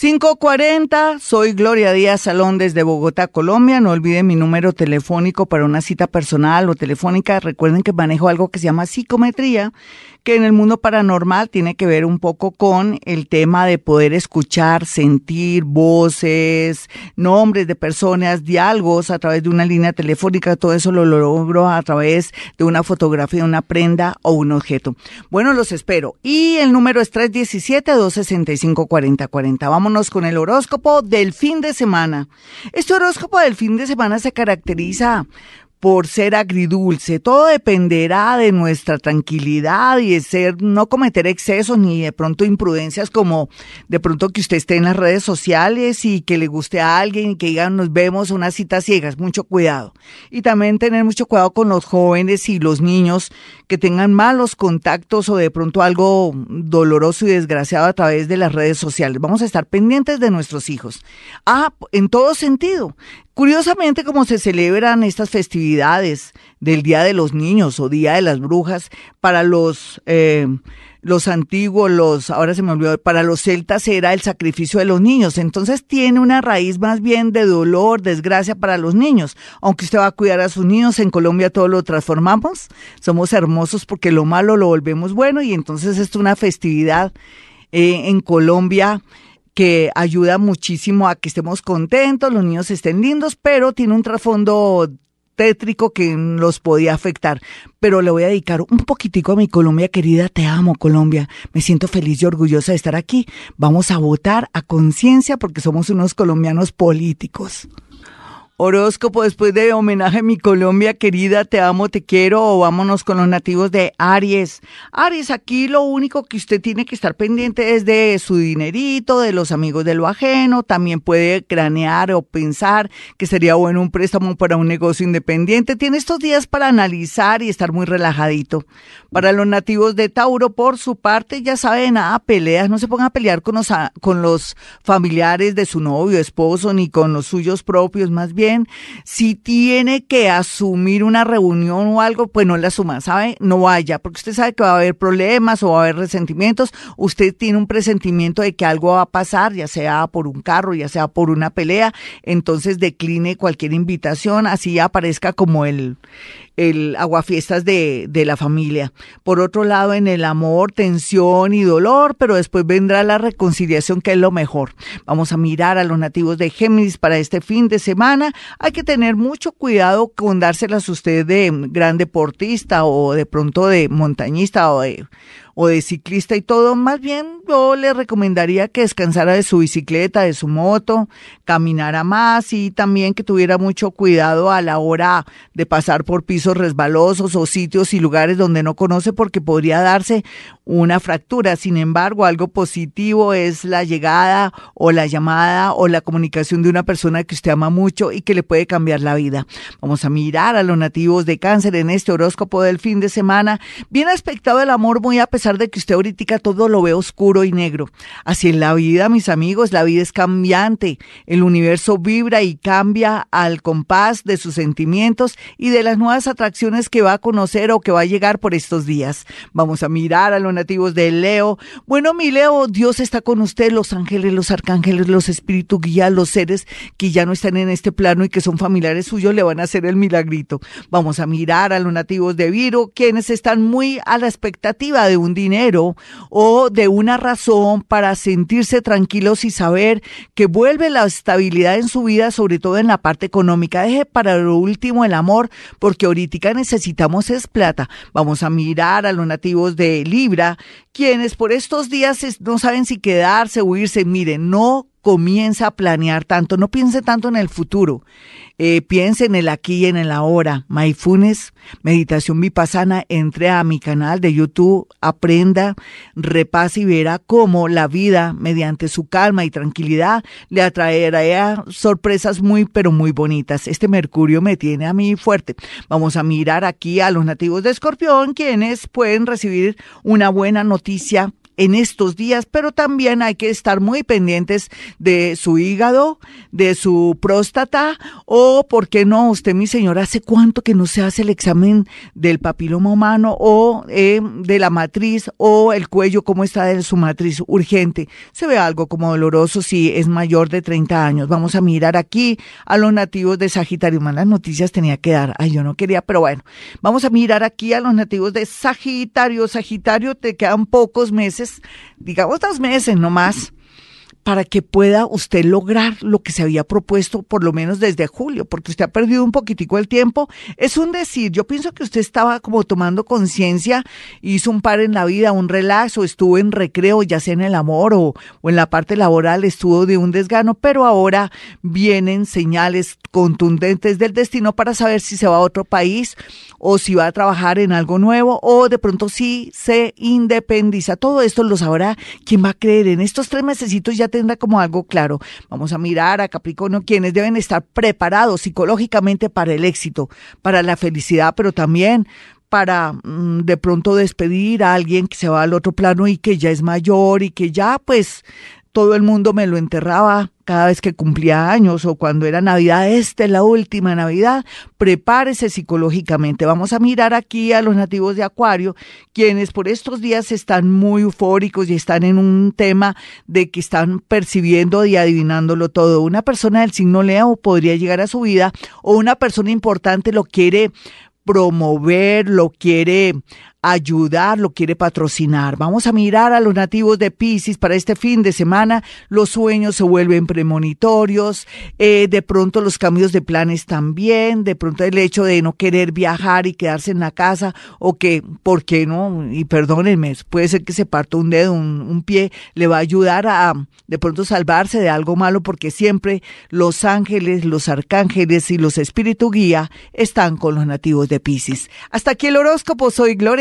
540, soy Gloria Díaz Salón desde Bogotá, Colombia. No olviden mi número telefónico para una cita personal o telefónica. Recuerden que manejo algo que se llama psicometría, que en el mundo paranormal tiene que ver un poco con el tema de poder escuchar, sentir voces, nombres de personas, diálogos a través de una línea telefónica. Todo eso lo logro a través de una fotografía, una prenda o un objeto. Bueno, los espero. Y el número es 317-265-4040. Con el horóscopo del fin de semana. Este horóscopo del fin de semana se caracteriza por ser agridulce. Todo dependerá de nuestra tranquilidad y de ser, no cometer excesos ni de pronto imprudencias como de pronto que usted esté en las redes sociales y que le guste a alguien y que digan nos vemos unas citas ciegas. Mucho cuidado. Y también tener mucho cuidado con los jóvenes y los niños que tengan malos contactos o de pronto algo doloroso y desgraciado a través de las redes sociales. Vamos a estar pendientes de nuestros hijos. Ah, en todo sentido. Curiosamente, como se celebran estas festividades del Día de los Niños o Día de las Brujas, para los, eh, los antiguos, los, ahora se me olvidó, para los celtas era el sacrificio de los niños. Entonces tiene una raíz más bien de dolor, desgracia para los niños. Aunque usted va a cuidar a sus niños, en Colombia todo lo transformamos. Somos hermosos porque lo malo lo volvemos bueno y entonces es una festividad eh, en Colombia que ayuda muchísimo a que estemos contentos, los niños estén lindos, pero tiene un trasfondo tétrico que los podía afectar. Pero le voy a dedicar un poquitico a mi Colombia querida. Te amo, Colombia. Me siento feliz y orgullosa de estar aquí. Vamos a votar a conciencia porque somos unos colombianos políticos. Horóscopo después de homenaje a mi Colombia querida, te amo, te quiero, o vámonos con los nativos de Aries. Aries, aquí lo único que usted tiene que estar pendiente es de su dinerito, de los amigos de lo ajeno, también puede cranear o pensar que sería bueno un préstamo para un negocio independiente. Tiene estos días para analizar y estar muy relajadito. Para los nativos de Tauro, por su parte, ya saben, nada, peleas, no se pongan a pelear con los, con los familiares de su novio, esposo, ni con los suyos propios, más bien si tiene que asumir una reunión o algo, pues no la asuma, ¿sabe? No vaya, porque usted sabe que va a haber problemas o va a haber resentimientos. Usted tiene un presentimiento de que algo va a pasar, ya sea por un carro, ya sea por una pelea, entonces decline cualquier invitación, así aparezca como el, el aguafiestas de, de la familia. Por otro lado, en el amor, tensión y dolor, pero después vendrá la reconciliación, que es lo mejor. Vamos a mirar a los nativos de Géminis para este fin de semana. Hay que tener mucho cuidado con dárselas usted de gran deportista o de pronto de montañista o de o de ciclista y todo, más bien yo le recomendaría que descansara de su bicicleta, de su moto, caminara más y también que tuviera mucho cuidado a la hora de pasar por pisos resbalosos o sitios y lugares donde no conoce porque podría darse una fractura. Sin embargo, algo positivo es la llegada o la llamada o la comunicación de una persona que usted ama mucho y que le puede cambiar la vida. Vamos a mirar a los nativos de cáncer en este horóscopo del fin de semana. Bien aspectado el amor muy a pesar de que usted ahorita todo lo ve oscuro y negro. Así en la vida, mis amigos, la vida es cambiante. El universo vibra y cambia al compás de sus sentimientos y de las nuevas atracciones que va a conocer o que va a llegar por estos días. Vamos a mirar a los nativos de Leo. Bueno, mi Leo, Dios está con usted, los ángeles, los arcángeles, los espíritus guías, los seres que ya no están en este plano y que son familiares suyos, le van a hacer el milagrito. Vamos a mirar a los nativos de Viro, quienes están muy a la expectativa de un dinero o de una razón para sentirse tranquilos y saber que vuelve la estabilidad en su vida, sobre todo en la parte económica. Deje para lo último el amor, porque ahorita necesitamos es plata. Vamos a mirar a los nativos de Libra, quienes por estos días no saben si quedarse o irse. Miren, no comienza a planear tanto, no piense tanto en el futuro. Eh, piense en el aquí y en el ahora. Mindfulness, meditación vipassana, entre a mi canal de YouTube, aprenda, repase y verá cómo la vida, mediante su calma y tranquilidad, le atraerá sorpresas muy, pero muy bonitas. Este Mercurio me tiene a mí fuerte. Vamos a mirar aquí a los nativos de Escorpión, quienes pueden recibir una buena noticia en estos días, pero también hay que estar muy pendientes de su hígado, de su próstata o, ¿por qué no? Usted, mi señor, ¿hace cuánto que no se hace el examen del papiloma humano o eh, de la matriz o el cuello, cómo está de su matriz urgente? Se ve algo como doloroso si es mayor de 30 años. Vamos a mirar aquí a los nativos de Sagitario. Malas noticias tenía que dar. Ay, yo no quería, pero bueno. Vamos a mirar aquí a los nativos de Sagitario. Sagitario, te quedan pocos meses, digamos dos meses no más para que pueda usted lograr lo que se había propuesto por lo menos desde julio, porque usted ha perdido un poquitico el tiempo. Es un decir, yo pienso que usted estaba como tomando conciencia, hizo un par en la vida, un relax, o estuvo en recreo, ya sea en el amor o, o en la parte laboral, estuvo de un desgano, pero ahora vienen señales contundentes del destino para saber si se va a otro país o si va a trabajar en algo nuevo o de pronto si se independiza. Todo esto lo sabrá quien va a creer. En estos tres mesecitos ya tendrá como algo claro. Vamos a mirar a Capricornio quienes deben estar preparados psicológicamente para el éxito, para la felicidad, pero también para mm, de pronto despedir a alguien que se va al otro plano y que ya es mayor y que ya pues todo el mundo me lo enterraba cada vez que cumplía años o cuando era Navidad, esta es la última Navidad, prepárese psicológicamente. Vamos a mirar aquí a los nativos de Acuario, quienes por estos días están muy eufóricos y están en un tema de que están percibiendo y adivinándolo todo. Una persona del signo Leo podría llegar a su vida o una persona importante lo quiere promover, lo quiere ayudar, lo quiere patrocinar. Vamos a mirar a los nativos de Pisces para este fin de semana. Los sueños se vuelven premonitorios, eh, de pronto los cambios de planes también, de pronto el hecho de no querer viajar y quedarse en la casa o que, ¿por qué no? Y perdónenme, puede ser que se parta un dedo, un, pie, le va a ayudar a de pronto salvarse de algo malo porque siempre los ángeles, los arcángeles y los espíritu guía están con los nativos de Pisces. Hasta aquí el horóscopo, soy